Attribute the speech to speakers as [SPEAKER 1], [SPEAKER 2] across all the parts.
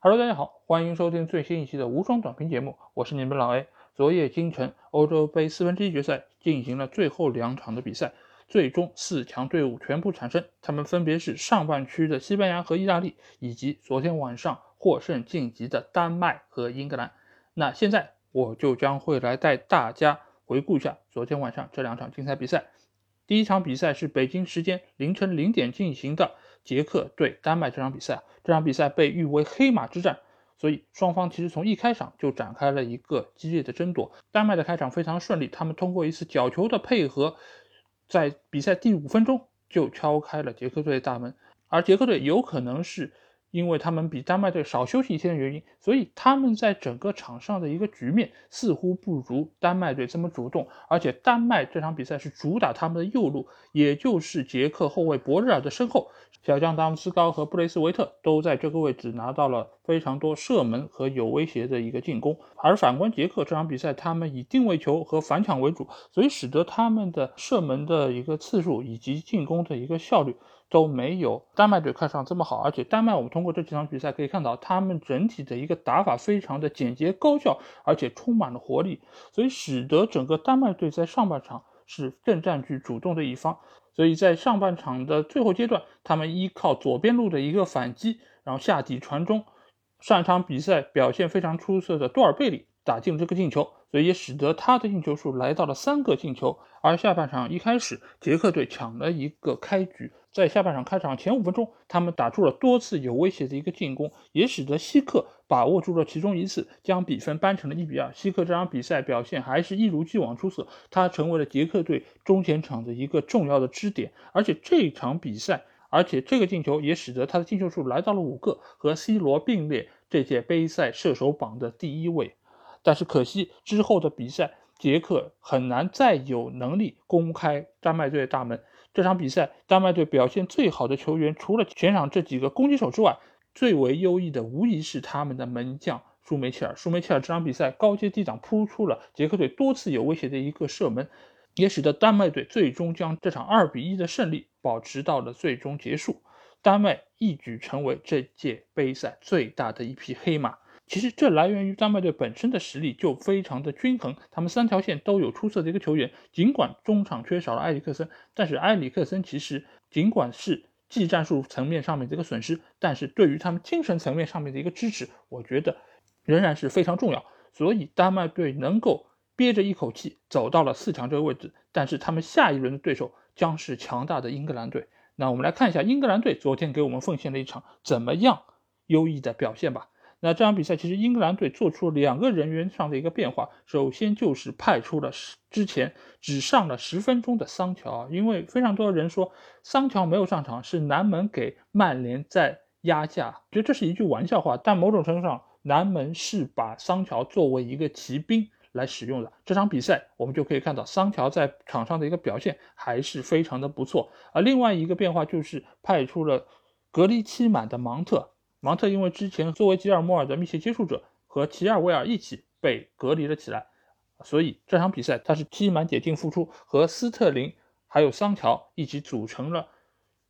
[SPEAKER 1] Hello，大家好，欢迎收听最新一期的无双短评节目，我是你们老 A。昨夜今晨，欧洲杯四分之一决赛进行了最后两场的比赛，最终四强队伍全部产生，他们分别是上半区的西班牙和意大利，以及昨天晚上获胜晋级的丹麦和英格兰。那现在我就将会来带大家回顾一下昨天晚上这两场精彩比赛。第一场比赛是北京时间凌晨零点进行的。捷克对丹麦这场比赛，这场比赛被誉为黑马之战，所以双方其实从一开场就展开了一个激烈的争夺。丹麦的开场非常顺利，他们通过一次角球的配合，在比赛第五分钟就敲开了捷克队的大门，而捷克队有可能是。因为他们比丹麦队少休息一天的原因，所以他们在整个场上的一个局面似乎不如丹麦队这么主动。而且丹麦这场比赛是主打他们的右路，也就是捷克后卫博日尔的身后，小将达姆斯高和布雷斯维特都在这个位置拿到了非常多射门和有威胁的一个进攻。而反观捷克这场比赛，他们以定位球和反抢为主，所以使得他们的射门的一个次数以及进攻的一个效率。都没有丹麦队看上这么好，而且丹麦我们通过这几场比赛可以看到，他们整体的一个打法非常的简洁高效，而且充满了活力，所以使得整个丹麦队在上半场是更占据主动的一方。所以在上半场的最后阶段，他们依靠左边路的一个反击，然后下底传中，上一场比赛表现非常出色的多尔贝里打进了这个进球。所以也使得他的进球数来到了三个进球，而下半场一开始，捷克队抢了一个开局，在下半场开场前五分钟，他们打出了多次有威胁的一个进攻，也使得希克把握住了其中一次，将比分扳成了一比二。希克这场比赛表现还是一如既往出色，他成为了捷克队中前场的一个重要的支点，而且这场比赛，而且这个进球也使得他的进球数来到了五个，和 C 罗并列这届杯赛射手榜的第一位。但是可惜，之后的比赛，捷克很难再有能力攻开丹麦队的大门。这场比赛，丹麦队表现最好的球员，除了全场这几个攻击手之外，最为优异的无疑是他们的门将舒梅切尔。舒梅切尔这场比赛高接低挡，扑出了捷克队多次有威胁的一个射门，也使得丹麦队最终将这场二比一的胜利保持到了最终结束。丹麦一举成为这届杯赛最大的一匹黑马。其实这来源于丹麦队本身的实力就非常的均衡，他们三条线都有出色的一个球员。尽管中场缺少了埃里克森，但是埃里克森其实尽管是技战术层面上面的一个损失，但是对于他们精神层面上面的一个支持，我觉得仍然是非常重要。所以丹麦队能够憋着一口气走到了四强这个位置，但是他们下一轮的对手将是强大的英格兰队。那我们来看一下英格兰队昨天给我们奉献了一场怎么样优异的表现吧。那这场比赛其实英格兰队做出了两个人员上的一个变化，首先就是派出了之前只上了十分钟的桑乔，因为非常多的人说桑乔没有上场是南门给曼联在压价，觉得这是一句玩笑话，但某种程度上南门是把桑乔作为一个骑兵来使用的。这场比赛我们就可以看到桑乔在场上的一个表现还是非常的不错，而另外一个变化就是派出了隔离期满的芒特。芒特因为之前作为吉尔莫尔的密切接触者，和齐尔维尔一起被隔离了起来，所以这场比赛他是踢满解禁复出，和斯特林还有桑乔一起组成了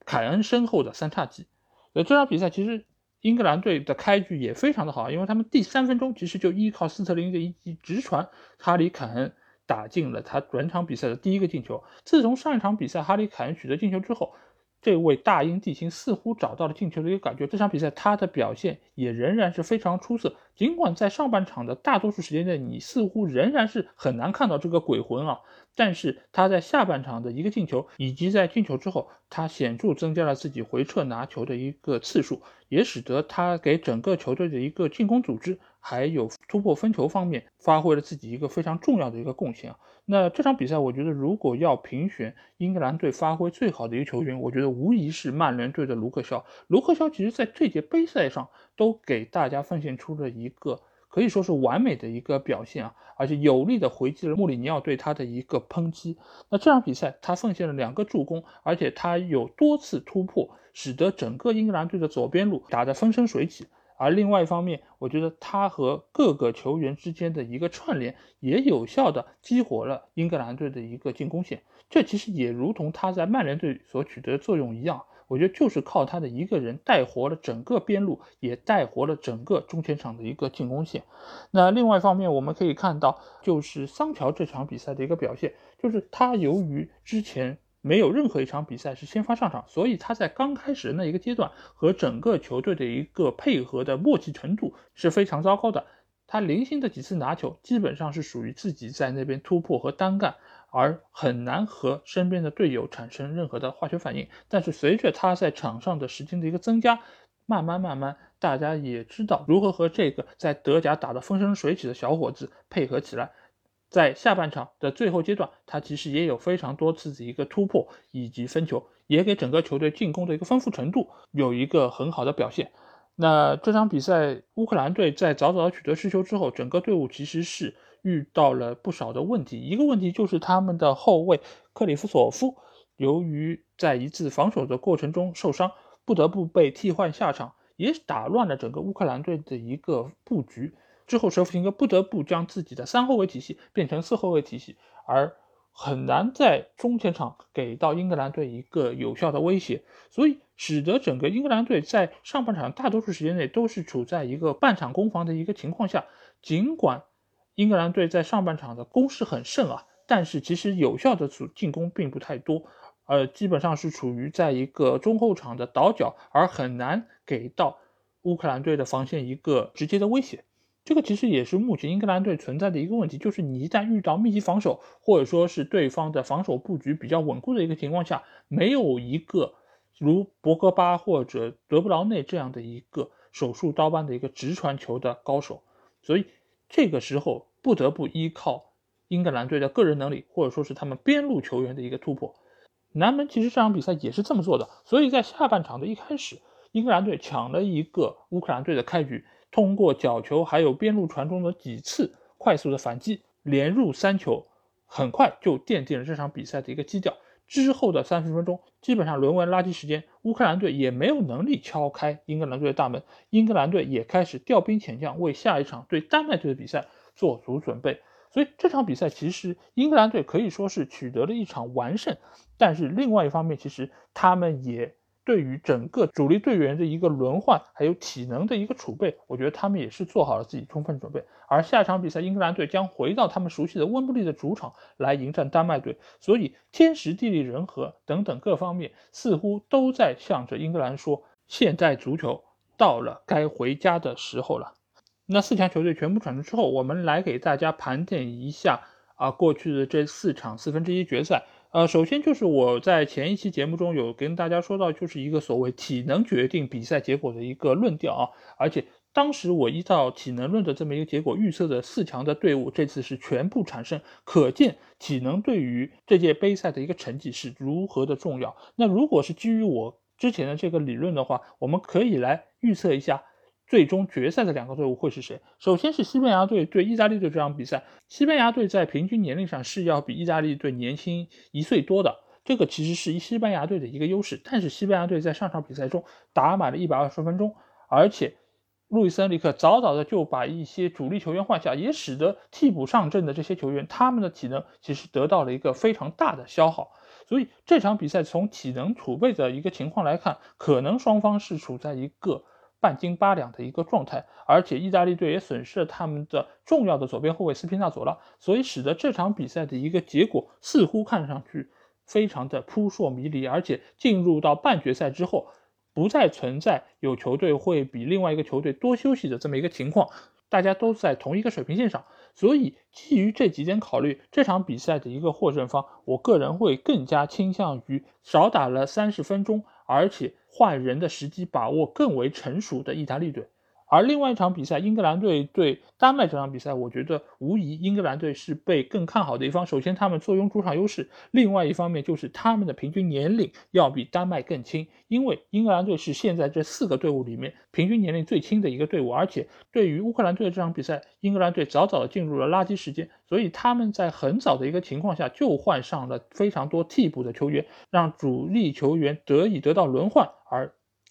[SPEAKER 1] 凯恩身后的三叉戟。呃，这场比赛其实英格兰队的开局也非常的好，因为他们第三分钟其实就依靠斯特林的一记直传，哈里凯恩打进了他本场比赛的第一个进球。自从上一场比赛哈里凯恩取得进球之后。这位大英帝星似乎找到了进球的一个感觉，这场比赛他的表现也仍然是非常出色。尽管在上半场的大多数时间内，你似乎仍然是很难看到这个鬼魂啊，但是他在下半场的一个进球，以及在进球之后，他显著增加了自己回撤拿球的一个次数，也使得他给整个球队的一个进攻组织。还有突破分球方面发挥了自己一个非常重要的一个贡献啊。那这场比赛，我觉得如果要评选英格兰队发挥最好的一个球员，我觉得无疑是曼联队的卢克肖。卢克肖其实在这届杯赛上都给大家奉献出了一个可以说是完美的一个表现啊，而且有力的回击了穆里尼奥对他的一个抨击。那这场比赛他奉献了两个助攻，而且他有多次突破，使得整个英格兰队的左边路打得风生水起。而另外一方面，我觉得他和各个球员之间的一个串联，也有效的激活了英格兰队的一个进攻线。这其实也如同他在曼联队所取得的作用一样。我觉得就是靠他的一个人带活了整个边路，也带活了整个中前场的一个进攻线。那另外一方面，我们可以看到，就是桑乔这场比赛的一个表现，就是他由于之前没有任何一场比赛是先发上场，所以他在刚开始那一个阶段和整个球队的一个配合的默契程度是非常糟糕的。他零星的几次拿球，基本上是属于自己在那边突破和单干。而很难和身边的队友产生任何的化学反应。但是随着他在场上的时间的一个增加，慢慢慢慢，大家也知道如何和这个在德甲打得风生水起的小伙子配合起来。在下半场的最后阶段，他其实也有非常多次的一个突破以及分球，也给整个球队进攻的一个丰富程度有一个很好的表现。那这场比赛，乌克兰队在早早取得失球之后，整个队伍其实是。遇到了不少的问题，一个问题就是他们的后卫克里夫索夫，由于在一次防守的过程中受伤，不得不被替换下场，也打乱了整个乌克兰队的一个布局。之后，舍甫琴科不得不将自己的三后卫体系变成四后卫体系，而很难在中前场给到英格兰队一个有效的威胁，所以使得整个英格兰队在上半场大多数时间内都是处在一个半场攻防的一个情况下，尽管。英格兰队在上半场的攻势很盛啊，但是其实有效的主进攻并不太多，呃，基本上是处于在一个中后场的倒角，而很难给到乌克兰队的防线一个直接的威胁。这个其实也是目前英格兰队存在的一个问题，就是你一旦遇到密集防守，或者说是对方的防守布局比较稳固的一个情况下，没有一个如博格巴或者德布劳内这样的一个手术刀般的一个直传球的高手，所以这个时候。不得不依靠英格兰队的个人能力，或者说是他们边路球员的一个突破。南门其实这场比赛也是这么做的，所以在下半场的一开始，英格兰队抢了一个乌克兰队的开局，通过角球还有边路传中的几次快速的反击，连入三球，很快就奠定了这场比赛的一个基调。之后的三十分钟，基本上沦为垃圾时间，乌克兰队也没有能力敲开英格兰队的大门，英格兰队也开始调兵遣将，为下一场对丹麦队的比赛。做足准备，所以这场比赛其实英格兰队可以说是取得了一场完胜。但是另外一方面，其实他们也对于整个主力队员的一个轮换，还有体能的一个储备，我觉得他们也是做好了自己充分准备。而下场比赛，英格兰队将回到他们熟悉的温布利的主场来迎战丹麦队，所以天时地利人和等等各方面似乎都在向着英格兰说：现在足球到了该回家的时候了。那四强球队全部产生之后，我们来给大家盘点一下啊过去的这四场四分之一决赛。呃，首先就是我在前一期节目中有跟大家说到，就是一个所谓体能决定比赛结果的一个论调啊。而且当时我依照体能论的这么一个结果预测的四强的队伍，这次是全部产生，可见体能对于这届杯赛的一个成绩是如何的重要。那如果是基于我之前的这个理论的话，我们可以来预测一下。最终决赛的两个队伍会是谁？首先是西班牙队对意大利队这场比赛，西班牙队在平均年龄上是要比意大利队年轻一岁多的，这个其实是西班牙队的一个优势。但是西班牙队在上场比赛中打满了一百二十分钟，而且路易斯恩里克早早的就把一些主力球员换下，也使得替补上阵的这些球员他们的体能其实得到了一个非常大的消耗。所以这场比赛从体能储备的一个情况来看，可能双方是处在一个。半斤八两的一个状态，而且意大利队也损失了他们的重要的左边后卫斯皮纳佐拉，所以使得这场比赛的一个结果似乎看上去非常的扑朔迷离，而且进入到半决赛之后，不再存在有球队会比另外一个球队多休息的这么一个情况，大家都在同一个水平线上，所以基于这几点考虑，这场比赛的一个获胜方，我个人会更加倾向于少打了三十分钟，而且。换人的时机把握更为成熟的意大利队。而另外一场比赛，英格兰队对丹麦这场比赛，我觉得无疑英格兰队是被更看好的一方。首先，他们坐拥主场优势；另外一方面，就是他们的平均年龄要比丹麦更轻。因为英格兰队是现在这四个队伍里面平均年龄最轻的一个队伍，而且对于乌克兰队的这场比赛，英格兰队早早的进入了垃圾时间，所以他们在很早的一个情况下就换上了非常多替补的球员，让主力球员得以得到轮换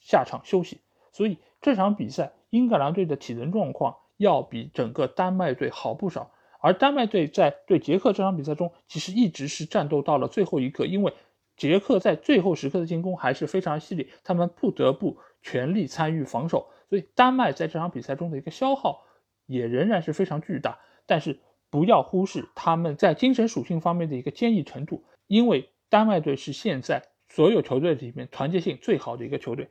[SPEAKER 1] 下场休息。所以这场比赛。英格兰队的体能状况要比整个丹麦队好不少，而丹麦队在对捷克这场比赛中，其实一直是战斗到了最后一刻，因为捷克在最后时刻的进攻还是非常犀利，他们不得不全力参与防守，所以丹麦在这场比赛中的一个消耗也仍然是非常巨大。但是不要忽视他们在精神属性方面的一个坚毅程度，因为丹麦队是现在所有球队里面团结性最好的一个球队。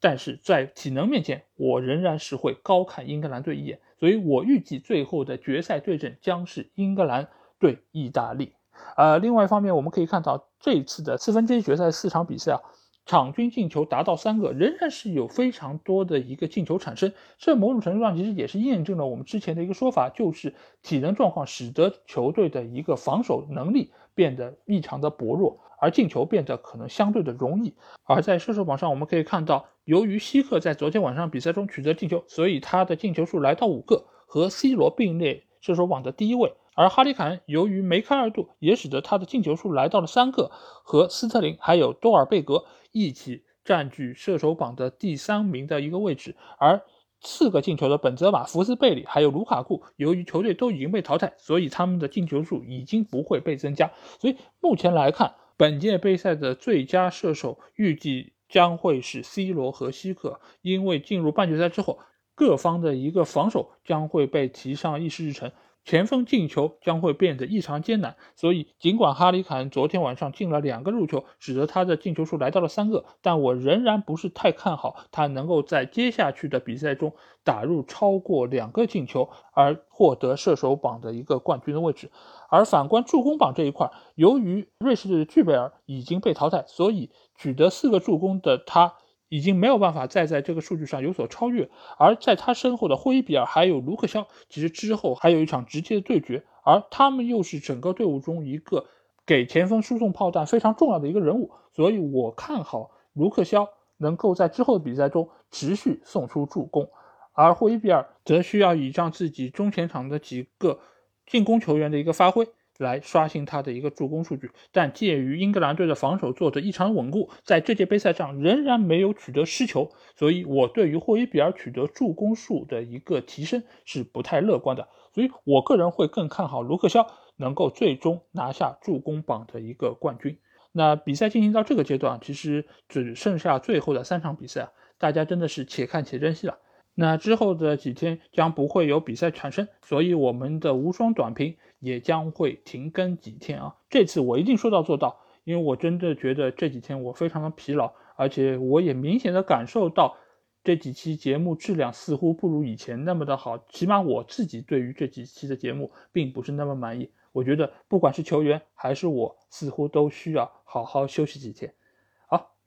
[SPEAKER 1] 但是在体能面前，我仍然是会高看英格兰队一眼，所以我预计最后的决赛对阵将是英格兰对意大利。呃，另外一方面，我们可以看到这次的四分之一决赛四场比赛啊，场均进球达到三个，仍然是有非常多的一个进球产生。这某种程度上其实也是验证了我们之前的一个说法，就是体能状况使得球队的一个防守能力变得异常的薄弱。而进球变得可能相对的容易，而在射手榜上，我们可以看到，由于希克在昨天晚上比赛中取得进球，所以他的进球数来到五个，和 C 罗并列射手榜的第一位。而哈里凯恩由于梅开二度，也使得他的进球数来到了三个，和斯特林还有多尔贝格一起占据射手榜的第三名的一个位置。而四个进球的本泽马、福斯贝里还有卢卡库，由于球队都已经被淘汰，所以他们的进球数已经不会被增加。所以目前来看，本届杯赛的最佳射手预计将会是 C 罗和希克，因为进入半决赛之后，各方的一个防守将会被提上议事日程。前锋进球将会变得异常艰难，所以尽管哈里凯恩昨天晚上进了两个入球，使得他的进球数来到了三个，但我仍然不是太看好他能够在接下去的比赛中打入超过两个进球，而获得射手榜的一个冠军的位置。而反观助攻榜这一块，由于瑞士的具贝尔已经被淘汰，所以取得四个助攻的他。已经没有办法再在这个数据上有所超越，而在他身后的霍伊比尔还有卢克肖，其实之后还有一场直接的对决，而他们又是整个队伍中一个给前锋输送炮弹非常重要的一个人物，所以我看好卢克肖能够在之后的比赛中持续送出助攻，而霍伊比尔则需要倚仗自己中前场的几个进攻球员的一个发挥。来刷新他的一个助攻数据，但鉴于英格兰队的防守做得异常稳固，在这届杯赛上仍然没有取得失球，所以我对于霍伊比尔取得助攻数的一个提升是不太乐观的，所以我个人会更看好卢克肖能够最终拿下助攻榜的一个冠军。那比赛进行到这个阶段，其实只剩下最后的三场比赛，大家真的是且看且珍惜了。那之后的几天将不会有比赛产生，所以我们的无双短评也将会停更几天啊！这次我一定说到做到，因为我真的觉得这几天我非常的疲劳，而且我也明显的感受到这几期节目质量似乎不如以前那么的好，起码我自己对于这几期的节目并不是那么满意。我觉得不管是球员还是我，似乎都需要好好休息几天。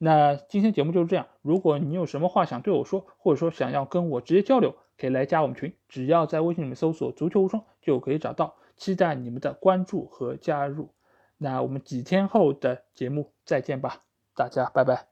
[SPEAKER 1] 那今天节目就是这样。如果你有什么话想对我说，或者说想要跟我直接交流，可以来加我们群，只要在微信里面搜索“足球无双”就可以找到。期待你们的关注和加入。那我们几天后的节目再见吧，大家拜拜。